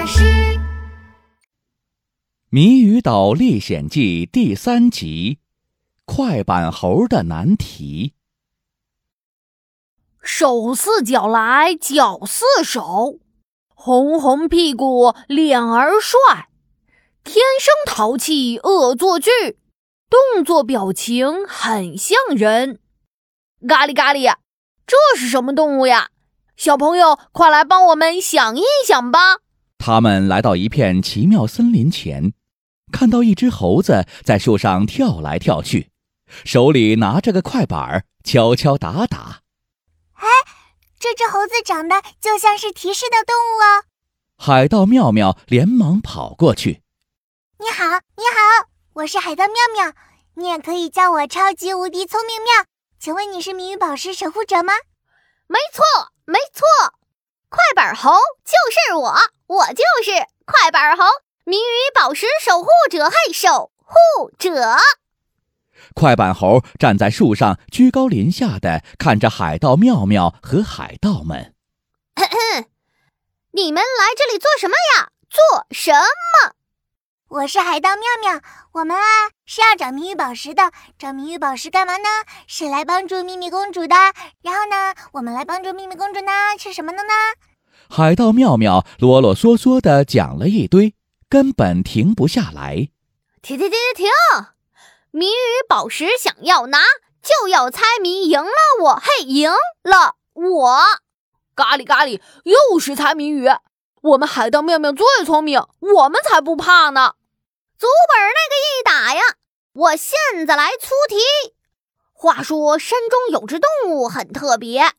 巴士《谜语岛历险记》第三集：快板猴的难题。手似脚来，脚似手，红红屁股，脸儿帅，天生淘气，恶作剧，动作表情很像人。咖喱咖喱，这是什么动物呀？小朋友，快来帮我们想一想吧！他们来到一片奇妙森林前，看到一只猴子在树上跳来跳去，手里拿着个快板敲敲打打。哎，这只猴子长得就像是提示的动物哦！海盗妙妙连忙跑过去：“你好，你好，我是海盗妙妙，你也可以叫我超级无敌聪明妙。请问你是谜语宝石守护者吗？”没错。没错，快板猴就是我，我就是快板猴，谜语宝石守护者，嘿，守护者。快板猴站在树上，居高临下的看着海盗妙妙和海盗们。你们来这里做什么呀？做什么？我是海盗妙妙，我们啊是要找谜语宝石的。找谜语宝石干嘛呢？是来帮助秘密公主的。然后呢，我们来帮助秘密公主呢，是什么的呢？海盗妙妙啰啰嗦嗦的讲了一堆，根本停不下来。停停停停停！谜语宝石想要拿，就要猜谜，赢了我，嘿，赢了我！咖喱咖喱，又是猜谜语。我们海盗妙妙最聪明，我们才不怕呢。祖本那个一打呀！我现在来出题。话说山中有只动物很特别，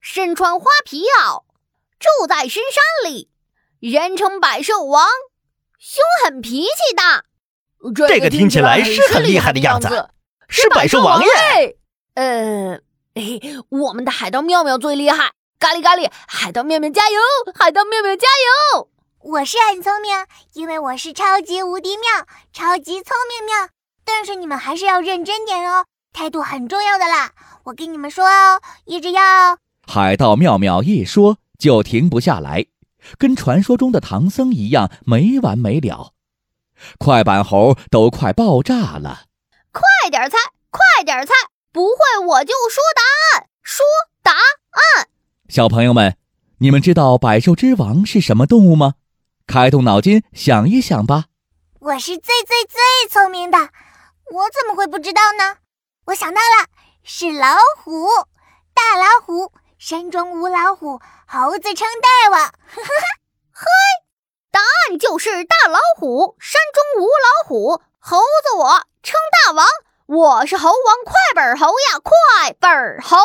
身穿花皮袄，住在深山里，人称百兽王，凶狠脾气大。这个听起来是很厉害的样子，是百兽王耶！呃，我们的海盗妙妙最厉害。咖喱咖喱，海盗妙妙加油！海盗妙妙加油！我是很聪明，因为我是超级无敌妙，超级聪明妙。但是你们还是要认真点哦，态度很重要的啦。我跟你们说哦，一直要。海盗妙妙一说就停不下来，跟传说中的唐僧一样没完没了。快板猴都快爆炸了！快点猜，快点猜，不会我就说答案，说答案。小朋友们，你们知道百兽之王是什么动物吗？开动脑筋想一想吧！我是最最最聪明的，我怎么会不知道呢？我想到了，是老虎，大老虎，山中无老虎，猴子称大王。嘿，答案就是大老虎，山中无老虎，猴子我称大王，我是猴王快本猴呀，快本猴！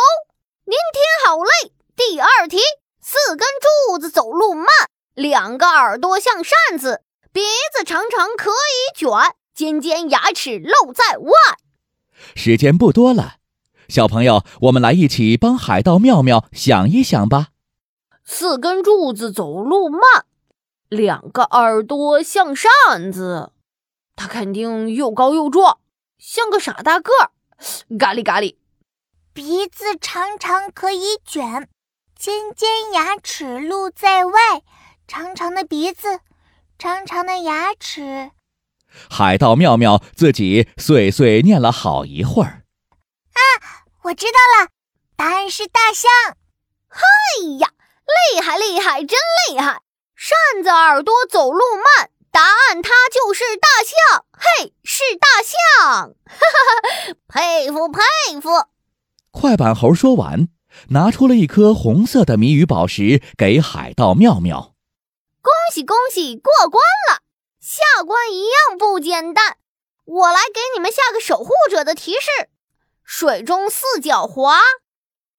您听好嘞，第二题，四根柱子走路慢。两个耳朵像扇子，鼻子长长可以卷，尖尖牙齿露在外。时间不多了，小朋友，我们来一起帮海盗妙妙想一想吧。四根柱子走路慢，两个耳朵像扇子，它肯定又高又壮，像个傻大个儿。咖喱咖喱，鼻子长长可以卷，尖尖牙齿露在外。长长的鼻子，长长的牙齿。海盗妙妙自己碎碎念了好一会儿。啊，我知道了，答案是大象。嗨呀，厉害厉害，真厉害！扇子耳朵走路慢，答案它就是大象。嘿，是大象！哈哈哈，佩服佩服。快板猴说完，拿出了一颗红色的谜语宝石给海盗妙妙。恭喜恭喜，过关了！下关一样不简单，我来给你们下个守护者的提示：水中四脚滑，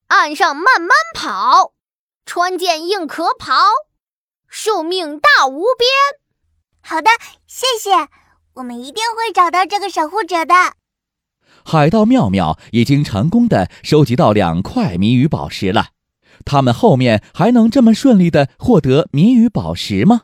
岸上慢慢跑，穿件硬壳袍，寿命大无边。好的，谢谢，我们一定会找到这个守护者的。海盗妙妙已经成功的收集到两块谜语宝石了。他们后面还能这么顺利的获得谜语宝石吗？